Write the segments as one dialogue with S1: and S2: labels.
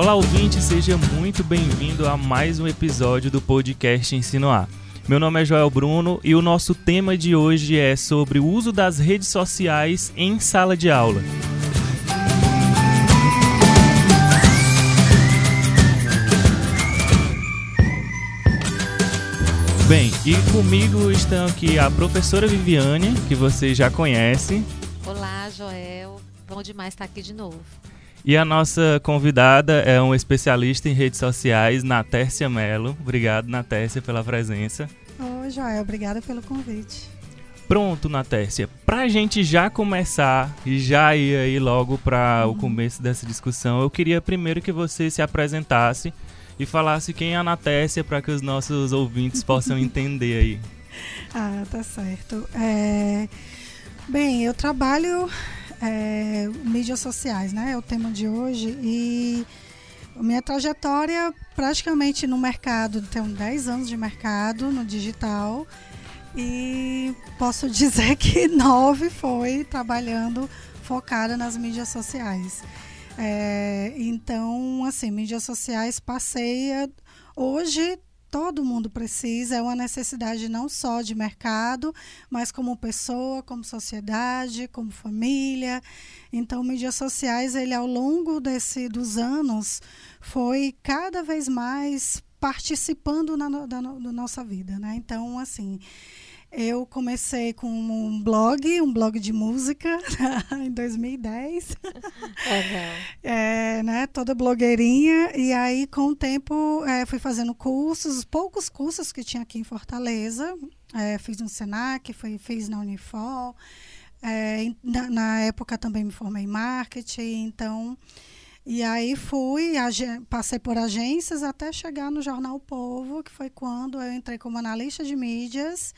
S1: Olá, ouvinte, seja muito bem-vindo a mais um episódio do podcast Ensino A. Meu nome é Joel Bruno e o nosso tema de hoje é sobre o uso das redes sociais em sala de aula. Bem, e comigo estão aqui a professora Viviane, que você já conhece.
S2: Olá, Joel. Bom demais estar aqui de novo.
S1: E a nossa convidada é um especialista em redes sociais, Natércia Mello. Obrigado, Natércia, pela presença.
S3: Oi, Joel, obrigada pelo convite.
S1: Pronto, Natércia. Para a gente já começar e já ir aí logo para uhum. o começo dessa discussão, eu queria primeiro que você se apresentasse e falasse quem é a Natércia para que os nossos ouvintes possam entender aí.
S3: Ah, tá certo. É... Bem, eu trabalho é, mídias sociais, né? É o tema de hoje. E minha trajetória praticamente no mercado, tenho 10 anos de mercado no digital. E posso dizer que nove foi trabalhando focada nas mídias sociais. É, então, assim, mídias sociais passeia. Hoje todo mundo precisa, é uma necessidade não só de mercado, mas como pessoa, como sociedade, como família. Então, mídias sociais, ele ao longo desse dos anos foi cada vez mais participando na, da, da nossa vida, né? Então, assim, eu comecei com um blog, um blog de música, em 2010. Legal. É, né, toda blogueirinha. E aí, com o tempo, é, fui fazendo cursos, poucos cursos que tinha aqui em Fortaleza. É, fiz no Senac, fui, fiz na Unifor. É, na, na, época também me formei em marketing, então... E aí fui, passei por agências até chegar no Jornal Povo, que foi quando eu entrei como analista de mídias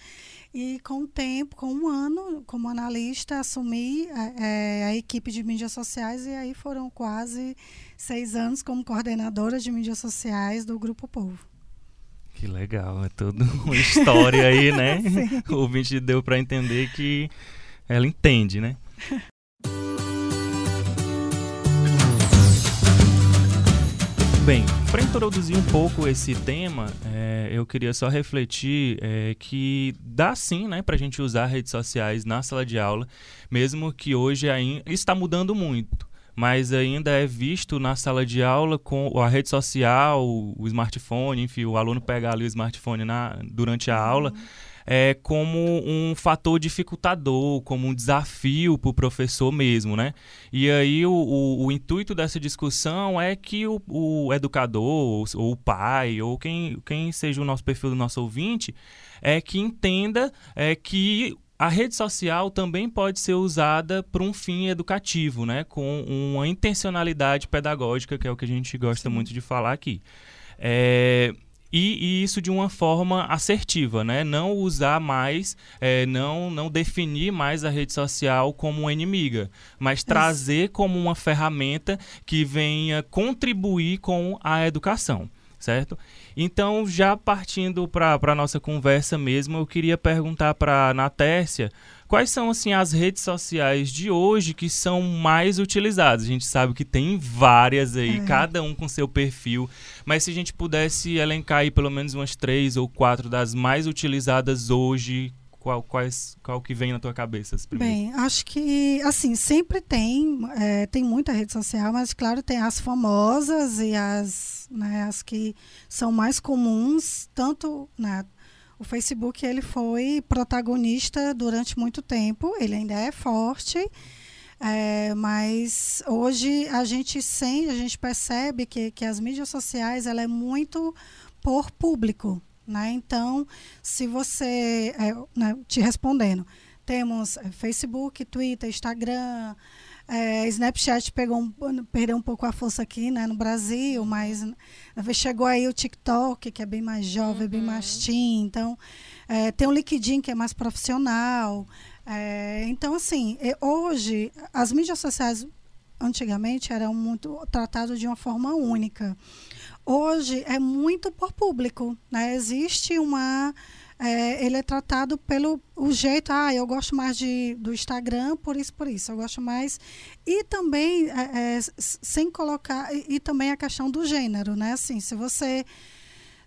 S3: e com o tempo, com um ano como analista, assumi é, a equipe de mídias sociais e aí foram quase seis anos como coordenadora de mídias sociais do Grupo Povo.
S1: Que legal, é toda uma história aí, né? o ouvinte deu para entender que ela entende, né? Bem, para introduzir um pouco esse tema, é, eu queria só refletir é, que dá sim né, para a gente usar redes sociais na sala de aula, mesmo que hoje ainda está mudando muito mas ainda é visto na sala de aula com a rede social, o smartphone, enfim, o aluno pegar ali o smartphone na, durante a aula. Uhum é, como um fator dificultador, como um desafio para o professor mesmo, né? E aí o, o, o, intuito dessa discussão é que o, o educador, ou, ou o pai, ou quem, quem seja o nosso perfil do nosso ouvinte, é que entenda é, que a rede social também pode ser usada para um fim educativo, né? com uma intencionalidade pedagógica, que é o que a gente gosta Sim. muito de falar aqui. É, e, e, isso de uma forma assertiva, né? Não usar mais, é, não, não definir mais a rede social como inimiga, mas trazer como uma ferramenta que venha contribuir com a educação certo? Então, já partindo para a nossa conversa mesmo, eu queria perguntar para a Natércia quais são assim as redes sociais de hoje que são mais utilizadas. A gente sabe que tem várias aí, é. cada um com seu perfil, mas se a gente pudesse elencar aí pelo menos umas três ou quatro das mais utilizadas hoje, qual, quais, qual que vem na tua cabeça?
S3: Bem, acho que, assim, sempre tem, é, tem muita rede social, mas, claro, tem as famosas e as, né, as que são mais comuns, tanto, né, o Facebook, ele foi protagonista durante muito tempo, ele ainda é forte, é, mas hoje a gente sente, a gente percebe que, que as mídias sociais, ela é muito por público, né? Então, se você, é, né, te respondendo, temos é, Facebook, Twitter, Instagram, é, Snapchat pegou um, perdeu um pouco a força aqui né, no Brasil, mas chegou aí o TikTok, que é bem mais jovem, uhum. bem mais uhum. teen. Então, é, tem o LinkedIn, que é mais profissional. É, então, assim, hoje, as mídias sociais, antigamente, eram muito tratadas de uma forma única. Hoje é muito por público, né? Existe uma é, ele é tratado pelo o jeito, ah, eu gosto mais de, do Instagram por isso, por isso, eu gosto mais. E também, é, é, sem colocar, e, e, também a questão do gênero, né? Assim, se você.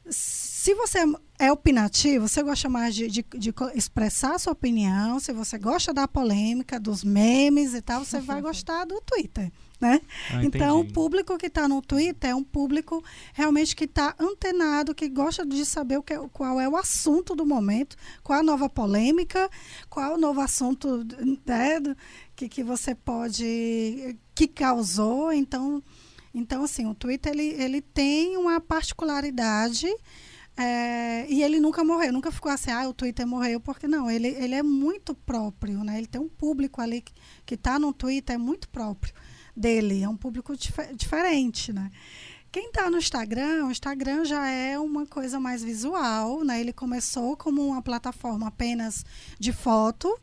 S3: Se você é opinativo, você gosta mais de, de, de expressar sua opinião, se você gosta da polêmica, dos memes e tal, você vai gostar do Twitter. Né? Ah, então, o público que está no Twitter é um público realmente que está antenado, que gosta de saber o que, é, qual é o assunto do momento, qual a nova polêmica, qual o novo assunto né, que, que você pode. que causou. Então, então assim, o Twitter ele, ele tem uma particularidade. É, e ele nunca morreu, nunca ficou assim, ah, o Twitter morreu, porque não, ele, ele é muito próprio, né? Ele tem um público ali que está no Twitter, é muito próprio dele. É um público dif diferente, né? Quem está no Instagram, o Instagram já é uma coisa mais visual, né? Ele começou como uma plataforma apenas de foto,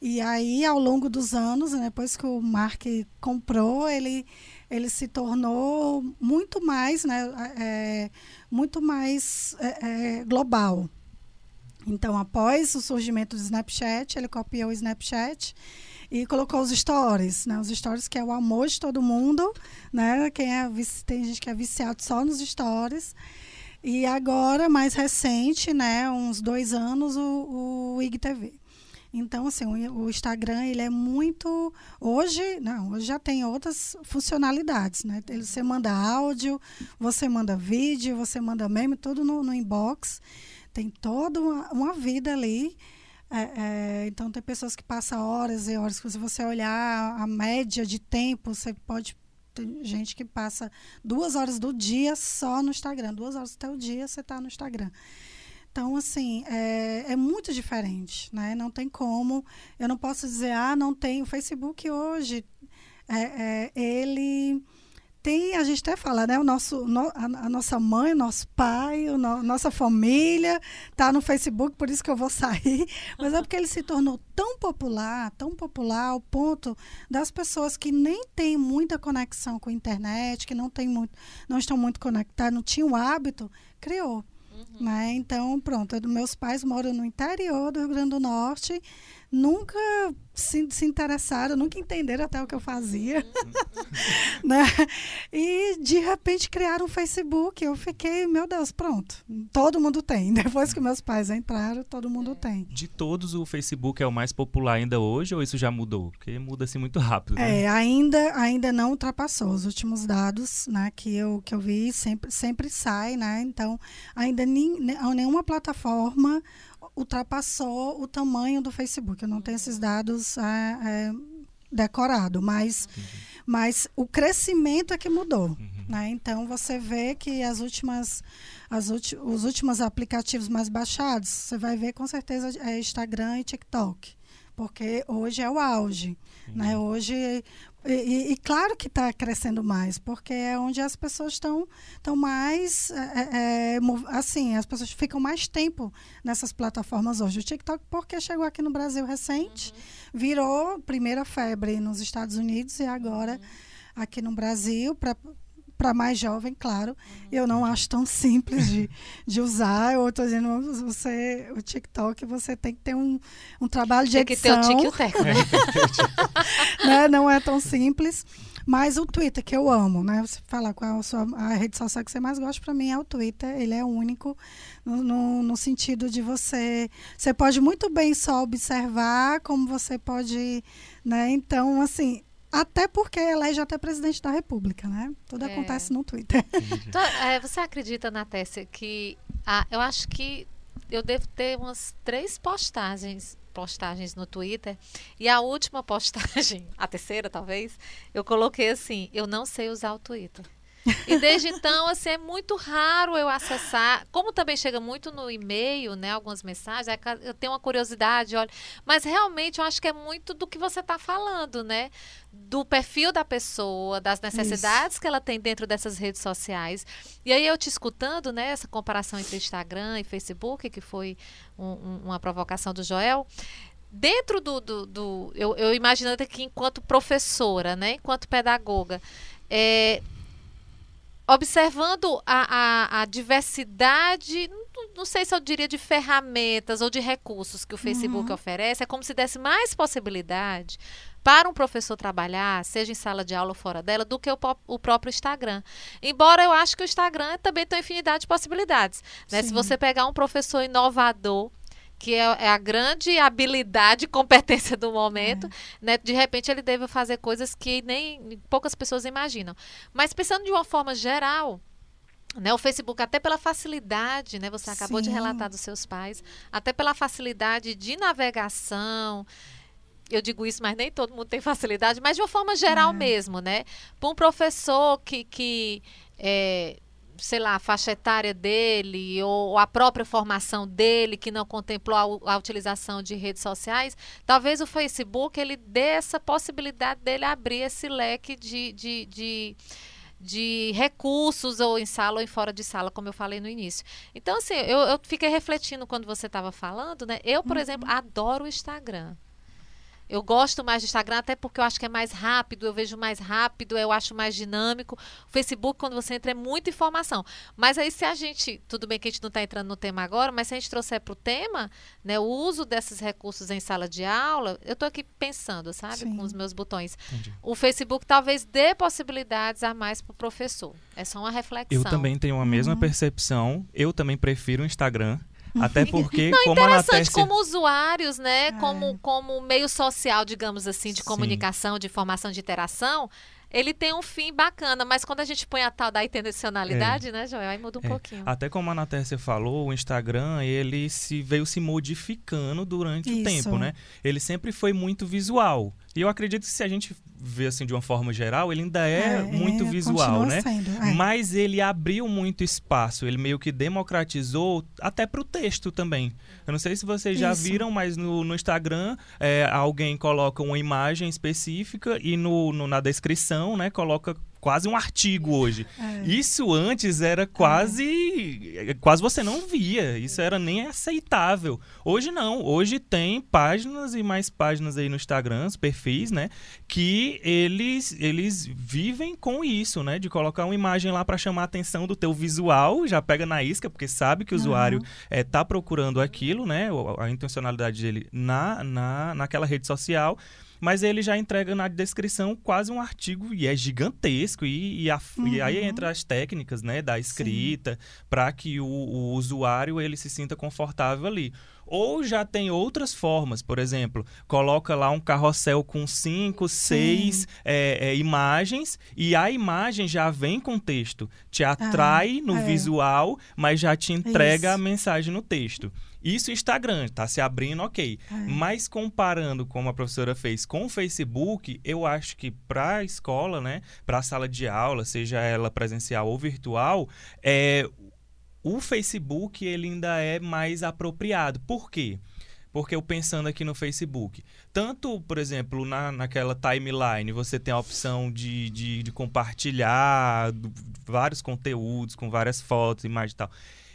S3: e aí, ao longo dos anos, né, depois que o Mark comprou, ele, ele se tornou muito mais, né, é, muito mais é, é, global. Então, após o surgimento do Snapchat, ele copiou o Snapchat e colocou os stories, né? Os stories que é o amor de todo mundo, né? Quem é tem gente que é viciado só nos stories. E agora, mais recente, né, uns dois anos, o, o IGTV. Então, assim, o, Instagram, ele é muito... Hoje, não, hoje já tem outras funcionalidades, né? Você manda áudio, você manda vídeo, você manda meme, tudo no, no inbox. Tem toda uma, uma vida ali é, é, então, tem pessoas que passam horas e horas. Se você olhar a média de tempo, você pode. Tem gente que passa duas horas do dia só no Instagram. Duas horas até o dia você está no Instagram. Então, assim, é, é, muito diferente, né? Não tem como. Eu não posso dizer, ah, não tem. O Facebook hoje, é, é ele tem, a gente até fala, né? O nosso, no, a, a, nossa mãe, o nosso pai, o no, nossa família tá no Facebook, por isso que eu vou sair. Mas é porque ele se tornou tão popular, tão popular ao ponto das pessoas que nem têm muita conexão com a internet, que não tem muito, não estão muito conectadas, não tinham hábito, criou. Uhum. Né? Então, pronto, meus pais moram no interior do Rio Grande do Norte nunca se, se interessaram, nunca entenderam até o que eu fazia. Uhum. né? E de repente criaram um Facebook. Eu fiquei, meu Deus, pronto. Todo mundo tem. Depois que meus pais entraram, todo mundo é. tem.
S1: De todos, o Facebook é o mais popular ainda hoje ou isso já mudou? Porque muda assim muito rápido. Né?
S3: É, ainda, ainda não ultrapassou. Os últimos dados né, que, eu, que eu vi sempre, sempre sai, né? Então, ainda nem, nenhuma plataforma ultrapassou o tamanho do Facebook. Eu não tenho esses dados é, é, decorados, mas, uhum. mas o crescimento é que mudou. Uhum. Né? Então você vê que as últimas, as os últimos aplicativos mais baixados, você vai ver com certeza é Instagram e TikTok, porque hoje é o auge. Né? Uhum. Né? Hoje e, e, claro que está crescendo mais, porque é onde as pessoas estão estão mais é, é, é assim, as pessoas ficam mais tempo nessas plataformas hoje. O TikTok, porque chegou aqui no Brasil recente, uhum. virou primeira febre nos Estados Unidos e agora uhum. aqui no Brasil, para para mais jovem, claro. Uhum. Eu não acho tão simples de, de usar. Eu estou dizendo, você, o TikTok, você tem que ter um, um trabalho de tem edição.
S2: Tem que ter o TikTok, né?
S3: né? Não é tão simples. Mas o Twitter, que eu amo, né? Você falar qual a, sua, a rede social que você mais gosta, para mim é o Twitter. Ele é único no, no, no, sentido de você... Você pode muito bem só observar, como você pode... Né? Então, assim, até porque elege até presidente da República, né? Tudo é. acontece no Twitter.
S2: Então, é, você acredita, Natécia, que ah, eu acho que eu devo ter umas três postagens postagens no Twitter e a última postagem, a terceira talvez, eu coloquei assim: eu não sei usar o Twitter. E desde então, assim, é muito raro eu acessar. Como também chega muito no e-mail, né? Algumas mensagens, eu tenho uma curiosidade, olha. Mas realmente eu acho que é muito do que você está falando, né? Do perfil da pessoa, das necessidades Isso. que ela tem dentro dessas redes sociais. E aí eu te escutando, né? Essa comparação entre Instagram e Facebook, que foi um, um, uma provocação do Joel dentro do, do, do eu, eu imaginando que enquanto professora, né, enquanto pedagoga, é, observando a, a, a diversidade, não, não, sei se eu diria de ferramentas ou de recursos que o Facebook uhum. oferece, é como se desse mais possibilidade para um professor trabalhar, seja em sala de aula ou fora dela, do que o, o próprio Instagram. Embora eu acho que o Instagram também tem infinidade de possibilidades. Né? Se você pegar um professor inovador, que é, é, a grande habilidade e competência do momento, é. né? De repente ele deve fazer coisas que nem poucas pessoas imaginam. Mas pensando de uma forma geral, né, o Facebook, até pela facilidade, né, você acabou Sim. de relatar dos seus pais, até pela facilidade de navegação, eu digo isso, mas nem todo mundo tem facilidade, mas de uma forma geral é. mesmo, né? Para um professor que, que é, sei lá, a faixa etária dele ou a própria formação dele que não contemplou a, a, utilização de redes sociais, talvez o Facebook ele dê essa possibilidade dele abrir esse leque de, de, de, de recursos ou em sala ou em fora de sala, como eu falei no início. Então, assim, eu, eu fiquei refletindo quando você estava falando, né? Eu, por uhum. exemplo, adoro o Instagram. Eu gosto mais do Instagram, até porque eu acho que é mais rápido, eu vejo mais rápido, eu acho mais dinâmico. O Facebook, quando você entra, é muita informação. Mas aí, se a gente. Tudo bem que a gente não está entrando no tema agora, mas se a gente trouxer para o tema, né, o uso desses recursos em sala de aula, eu estou aqui pensando, sabe, Sim. com os meus botões. Entendi. O Facebook talvez dê possibilidades a mais para o professor. É só uma reflexão.
S1: Eu também tenho a mesma uhum. percepção. Eu também prefiro o Instagram. Até porque, Não, como interessante,
S2: como usuários, né? É. Como, como meio social, digamos assim, de Sim. comunicação, de informação, de interação, ele tem um fim bacana, mas quando a gente põe a tal da intencionalidade, é. né, Joel, aí muda um é. pouquinho.
S1: Até como a Natécia falou, o Instagram, ele se veio se modificando durante Isso. o tempo, né? Ele sempre foi muito visual. E eu acredito que se a gente vê assim de uma forma geral, ele ainda é, é muito visual, né? Sendo, é. Mas ele abriu muito espaço, ele meio que democratizou até para o texto também. Eu não sei se vocês já Isso. viram, mas no, no Instagram é, alguém coloca uma imagem específica e no, no, na descrição, né, coloca quase um artigo hoje. É. Isso antes era quase é. quase você não via, isso era nem aceitável. Hoje não, hoje tem páginas e mais páginas aí no Instagram, perfis, né, que eles eles vivem com isso, né, de colocar uma imagem lá para chamar a atenção do teu visual, já pega na isca porque sabe que o usuário é, tá procurando aquilo, né, a intencionalidade dele na, na naquela rede social mas ele já entrega na descrição quase um artigo e é gigantesco e, e, a, uhum. e aí entra as técnicas né da escrita para que o, o usuário ele se sinta confortável ali ou já tem outras formas, por exemplo, coloca lá um carrossel com cinco, seis é, é, imagens e a imagem já vem com texto, te atrai ah, no é. visual, mas já te entrega Isso. a mensagem no texto. Isso Instagram, está se abrindo, ok. É. Mas comparando como a professora fez com o Facebook, eu acho que para a escola, né, para a sala de aula, seja ela presencial ou virtual, é, o Facebook ele ainda é mais apropriado. Por quê? Porque eu pensando aqui no Facebook, tanto, por exemplo, na, naquela timeline, você tem a opção de, de, de compartilhar vários conteúdos com várias fotos, imagens e tal.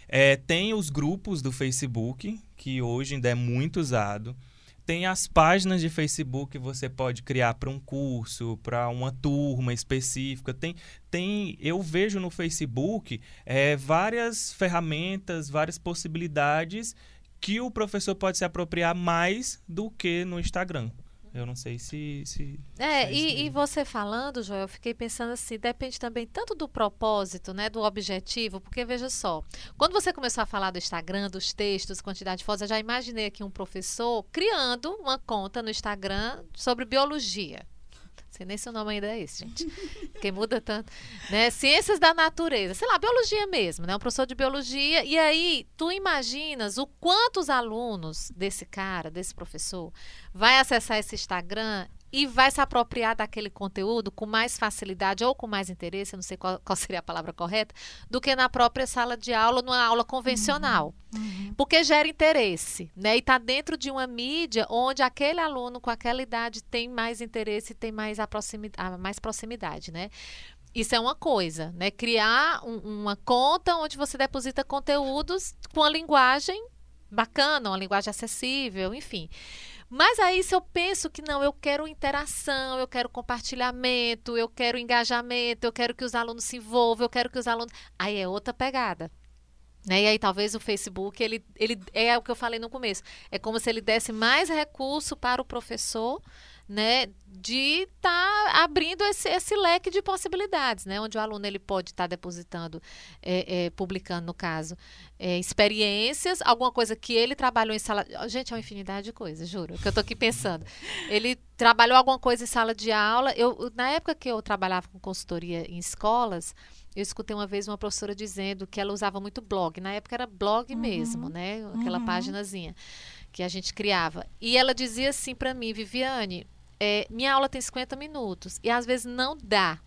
S1: É, tem os grupos do Facebook, que hoje ainda é muito usado. Tem as páginas de Facebook que você pode criar para um curso, para uma turma específica. Tem, tem, eu vejo no Facebook é, várias ferramentas, várias possibilidades que o professor pode se apropriar mais do que no Instagram. Eu não sei se. se
S2: é, se e, e, você falando, Joel, eu fiquei pensando assim, depende também tanto do propósito, né? Do objetivo, porque veja só, quando você começou a falar do Instagram, dos textos, quantidade de fotos, eu já imaginei aqui um professor criando uma conta no Instagram sobre biologia sei nem se o nome ainda é esse, gente. Porque muda tanto. Né? Ciências da natureza, sei lá, biologia mesmo, né? Um professor de biologia. E aí, tu imaginas o quanto os alunos desse cara, desse professor, vai acessar esse Instagram e vai se apropriar daquele conteúdo com mais facilidade ou com mais interesse, não sei qual, qual seria a palavra correta, do que na própria sala de aula, numa aula convencional. Uhum. uhum. Porque gera interesse, né? E está dentro de uma mídia onde aquele aluno com aquela idade tem mais interesse, tem mais, a proximidade, mais proximidade, né? Isso é uma coisa, né? Criar um, uma conta onde você deposita conteúdos com a linguagem bacana, uma linguagem acessível, enfim. Mas aí, se eu penso que não, eu quero interação, eu quero compartilhamento, eu quero engajamento, eu quero que os alunos se envolvam, eu quero que os alunos. Aí é outra pegada. Né? E aí talvez o Facebook, ele, ele é o que eu falei no começo, é como se ele desse mais recurso para o professor, né, de estar tá abrindo esse, esse leque de possibilidades, né, onde o aluno ele pode estar tá depositando, é, é, publicando no caso, é, experiências, alguma coisa que ele trabalhou em sala, gente é uma infinidade de coisas, juro, que eu estou aqui pensando. Ele trabalhou alguma coisa em sala de aula. Eu na época que eu trabalhava com consultoria em escolas eu escutei uma vez uma professora dizendo que ela usava muito blog. Na época era blog uhum. mesmo, né? Aquela uhum. paginazinha que a gente criava. E ela dizia assim para mim, Viviane, é, minha aula tem 50 minutos e às vezes não dá.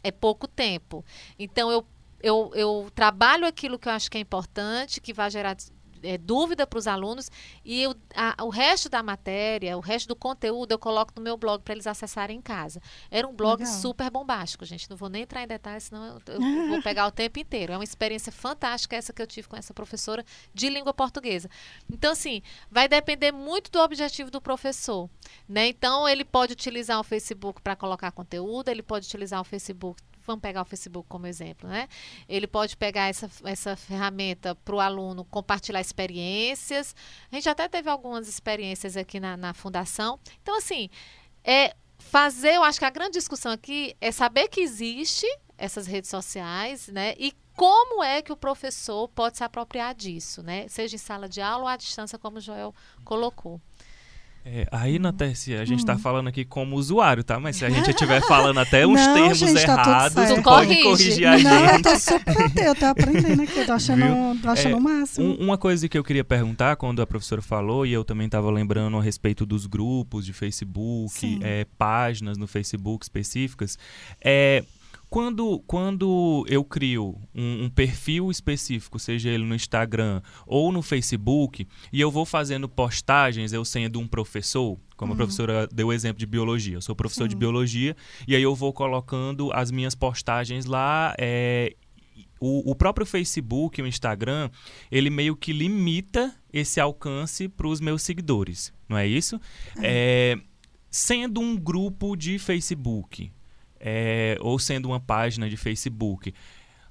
S2: É pouco tempo. Então eu eu, eu trabalho aquilo que eu acho que é importante, que vai gerar é, dúvida para os alunos e eu, a, o resto da matéria, o resto do conteúdo eu coloco no meu blog para eles acessarem em casa. Era um blog Legal. super bombástico, gente. Não vou nem entrar em detalhes, senão eu, eu vou pegar o tempo inteiro. É uma experiência fantástica essa que eu tive com essa professora de língua portuguesa. Então, assim, vai depender muito do objetivo do professor. Né? Então, ele pode utilizar o Facebook para colocar conteúdo, ele pode utilizar o Facebook vamos pegar o Facebook como exemplo, né? Ele pode pegar essa, essa ferramenta para o aluno compartilhar experiências. A gente até teve algumas experiências aqui na, na fundação. Então, assim, é fazer, eu acho que a grande discussão aqui é saber que existe essas redes sociais, né? E como é que o professor pode se apropriar disso, né? Seja em sala de aula ou à distância, como o Joel colocou.
S1: É, aí, Natécia, a gente está hum. falando aqui como usuário, tá? Mas se a gente estiver falando até uns
S3: não,
S1: termos
S3: gente,
S1: tá errados,
S2: tu
S1: pode corrigir a gente.
S3: Não, eu tô super eu tô aprendendo aqui, eu tô achando, tô achando é, o máximo.
S1: Um, uma coisa que eu queria perguntar, quando a professora falou, e eu também estava lembrando a respeito dos grupos de Facebook, é, páginas no Facebook específicas, é quando, quando eu crio um, um, perfil específico, seja ele no Instagram ou no Facebook, e eu vou fazendo postagens, eu sendo um professor, como uhum. a professora deu o exemplo de biologia, eu sou professor Sim. de biologia, e aí eu vou colocando as minhas postagens lá. É, o, o, próprio Facebook, o Instagram, ele meio que limita esse alcance para os meus seguidores, não é isso? É. É, sendo um grupo de Facebook, é, ou sendo uma página de Facebook.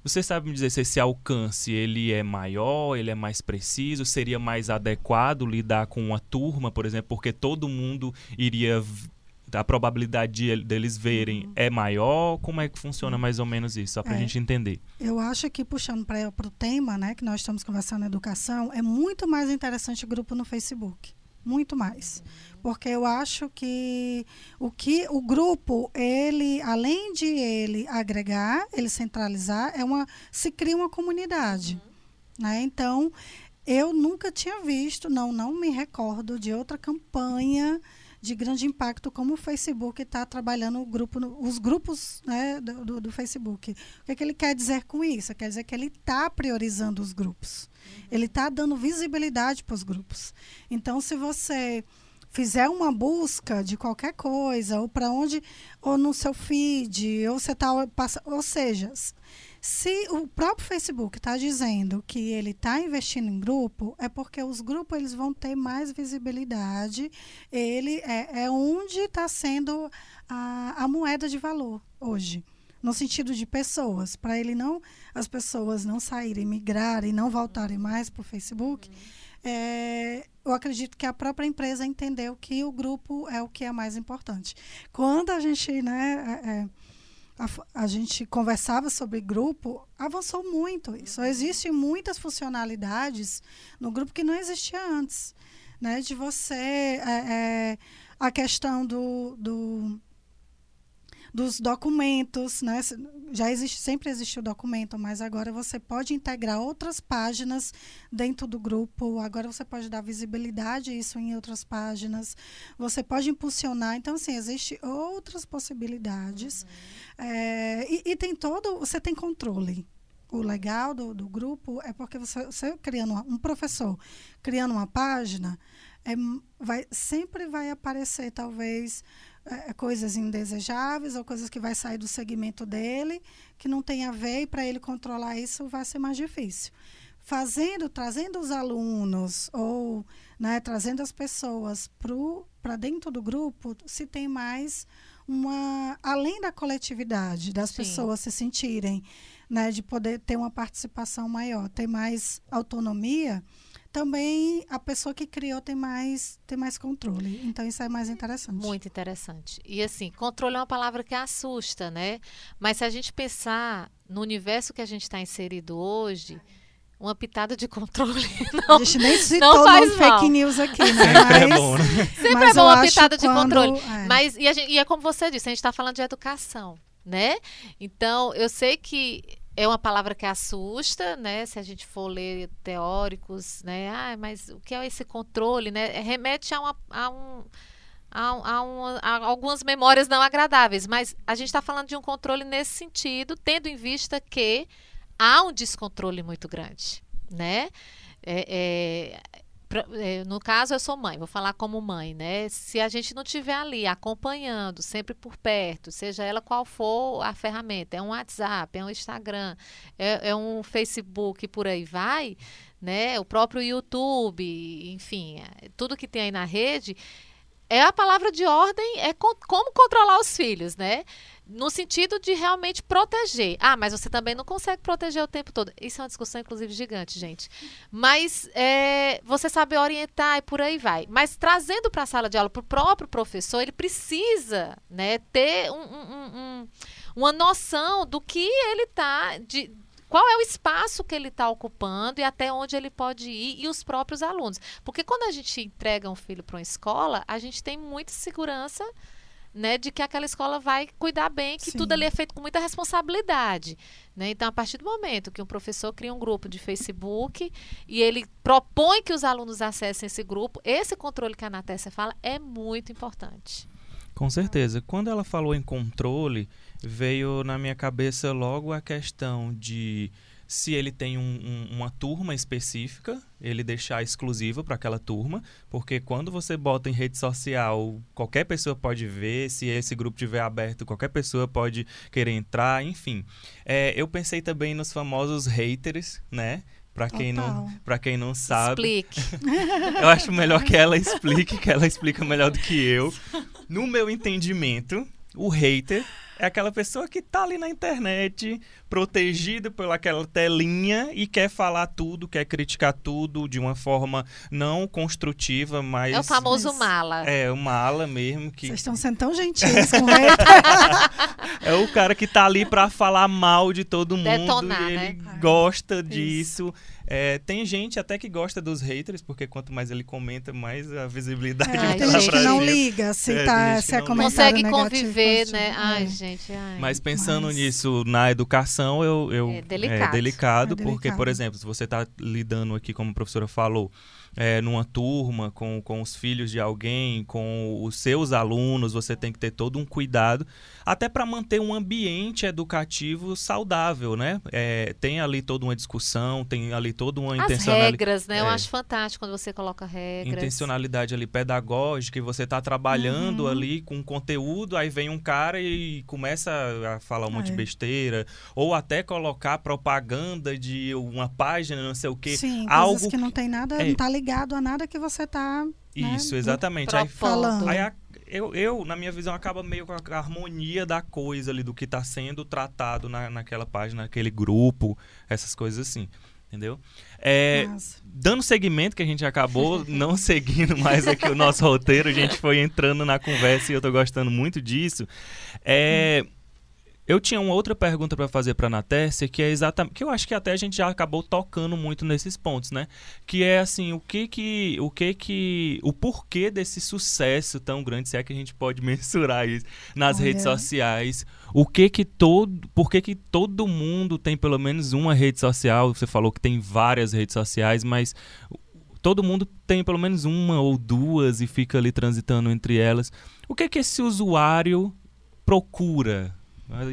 S1: Você sabe me dizer se esse alcance ele é maior, ele é mais preciso, seria mais adequado lidar com uma turma, por exemplo, porque todo mundo iria a probabilidade de, deles verem uhum. é maior? Como é que funciona mais ou menos isso? Só para a é, gente entender.
S3: Eu acho que, puxando para o tema, né, que nós estamos conversando educação, é muito mais interessante o grupo no Facebook. Muito mais. Porque eu acho que o que o grupo ele além de ele agregar ele centralizar é uma se cria uma comunidade uhum. né então eu nunca tinha visto não não me recordo de outra campanha de grande impacto como o Facebook está trabalhando grupo, os grupos né, do, do, Facebook. O que, é que ele quer dizer com isso? Quer dizer que ele está priorizando os grupos. Uhum. Ele está dando visibilidade para os grupos. Então, se você fizer uma busca de qualquer coisa, ou para onde, ou no seu feed, ou você tá ou seja, se o próprio Facebook está dizendo que ele está investindo em grupo, é porque os grupos eles vão ter mais visibilidade. Ele é, é onde está sendo a, a moeda de valor hoje no sentido de pessoas, para ele não as pessoas não saírem, migrarem, não voltarem mais para o Facebook. Uhum é, eu acredito que a própria empresa entendeu que o grupo é o que é mais importante. Quando a gente, né, é, é a, a, gente conversava sobre grupo, avançou muito. Só existem muitas funcionalidades no grupo que não existia antes. Né, de você. É, é a questão do, do dos documentos, né? Já existe, sempre existiu documento, mas agora você pode integrar outras páginas dentro do grupo. Agora você pode dar visibilidade a isso em outras páginas. Você pode impulsionar. Então, assim, existe outras possibilidades. Uhum. É, e, e, tem todo, você tem controle. O legal do, do grupo é porque você, você criando uma, um professor criando uma página, é, vai, sempre vai aparecer talvez é, coisas indesejáveis ou coisas que vai sair do segmento dele, que não tem a ver, e para ele controlar isso vai ser mais difícil. fazendo, trazendo os alunos ou né, trazendo as pessoas para dentro do grupo, se tem mais uma. além da coletividade, das Sim. pessoas se sentirem, né, de poder ter uma participação maior, ter mais autonomia também a pessoa que criou tem mais, tem mais controle. Então, isso é mais interessante.
S2: Muito interessante. E, assim, controle é uma palavra que assusta, né? Mas se a gente pensar no universo que a gente está inserido hoje, uma pitada de controle não,
S3: a gente nem citou não faz fake news aqui, né?
S1: Sempre é bom, né?
S2: Sempre é bom uma pitada de controle. É. Mas, e, gente, e é como você disse, a gente está falando de educação, né? Então, eu sei que é uma palavra que assusta, né? Se a gente for ler teóricos, né? Ah, mas o que é esse controle, né? Remete a, uma, a um a, a, uma, a, algumas memórias não agradáveis, mas a gente está falando de um controle nesse sentido, tendo em vista que há um descontrole muito grande, né? É, é, no caso, eu sou mãe, vou falar como mãe, né? Se a gente não estiver ali acompanhando, sempre por perto, seja ela qual for a ferramenta, é um WhatsApp, é um Instagram, é, é um Facebook, por aí vai, né? O próprio YouTube, enfim, é, tudo que tem aí na rede, é a palavra de ordem, é co como controlar os filhos, né? no sentido de realmente proteger. Ah, mas você também não consegue proteger o tempo todo. Isso é uma discussão, inclusive, gigante, gente. Mas é, você sabe orientar e por aí vai. Mas trazendo para a sala de aula para o próprio professor, ele precisa né, ter um, um, um, uma noção do que ele está. Qual é o espaço que ele está ocupando e até onde ele pode ir e os próprios alunos. Porque quando a gente entrega um filho para uma escola, a gente tem muita segurança né, de que aquela escola vai cuidar bem, que Sim. tudo ali é feito com muita responsabilidade. Né? Então, a partir do momento que um professor cria um grupo de Facebook e ele propõe que os alunos acessem esse grupo, esse controle que a Natécia fala é muito importante.
S1: Com certeza. Quando ela falou em controle, veio na minha cabeça logo a questão de se ele tem um, um, uma turma específica, ele deixar exclusiva para aquela turma, porque quando você bota em rede social, qualquer pessoa pode ver, se esse grupo tiver aberto, qualquer pessoa pode querer entrar, enfim. É, eu pensei também nos famosos haters, né? Para quem, não, quem não sabe.
S2: Explique.
S1: eu acho melhor que ela explique, que ela explica melhor do que eu. No meu entendimento, o hater é aquela pessoa que tá ali na internet, protegida por aquela telinha e quer falar tudo, quer criticar tudo de uma forma não construtiva, mas.
S2: É o famoso mala.
S1: É, o mala mesmo. que
S3: Vocês estão sendo tão gentis com ele.
S1: é o cara que tá ali para falar mal de todo mundo. Detonar, e ele né? gosta disso. É, tem gente até que gosta dos haters, porque quanto mais ele comenta, mais a visibilidade
S3: é, Tem gente que não liga se, é, tá, se é comentário
S2: Consegue conviver, né? Ai, é. Gente. Ai.
S1: Mas pensando Mas... nisso na educação, eu, eu é delicado, é delicado porque, por exemplo, se você está lidando aqui, como a professora falou, é, numa turma, com, com os filhos de alguém, com os seus alunos, você tem que ter todo um cuidado, até para manter um ambiente educativo saudável, né? É, tem ali toda uma discussão, tem ali toda uma intencionalidade.
S2: As regras, né? É, Eu acho fantástico quando você coloca regras.
S1: Intencionalidade ali pedagógica, e você está trabalhando uhum. ali com conteúdo, aí vem um cara e começa a falar um monte de é. besteira, ou até colocar propaganda de uma página, não sei o quê.
S3: Sim, algo que não tem nada, é, não tá ligado ligado a nada que você está
S1: né, Isso, exatamente. Aí, falando. Aí, eu, eu, na minha visão, acaba meio com a harmonia da coisa ali, do que está sendo tratado na, naquela página, naquele grupo, essas coisas assim. Entendeu? É, dando seguimento, que a gente acabou não seguindo mais aqui o nosso roteiro, a gente foi entrando na conversa e eu estou gostando muito disso. É, hum. Eu tinha uma outra pergunta para fazer para a Natércia, que é exatamente, que eu acho que até a gente já acabou tocando muito nesses pontos, né? Que é assim, o que que, o que que, o porquê desse sucesso tão grande, se é que a gente pode mensurar isso nas Olha. redes sociais? O que que todo, por que que todo mundo tem pelo menos uma rede social? Você falou que tem várias redes sociais, mas todo mundo tem pelo menos uma ou duas e fica ali transitando entre elas. O que que esse usuário procura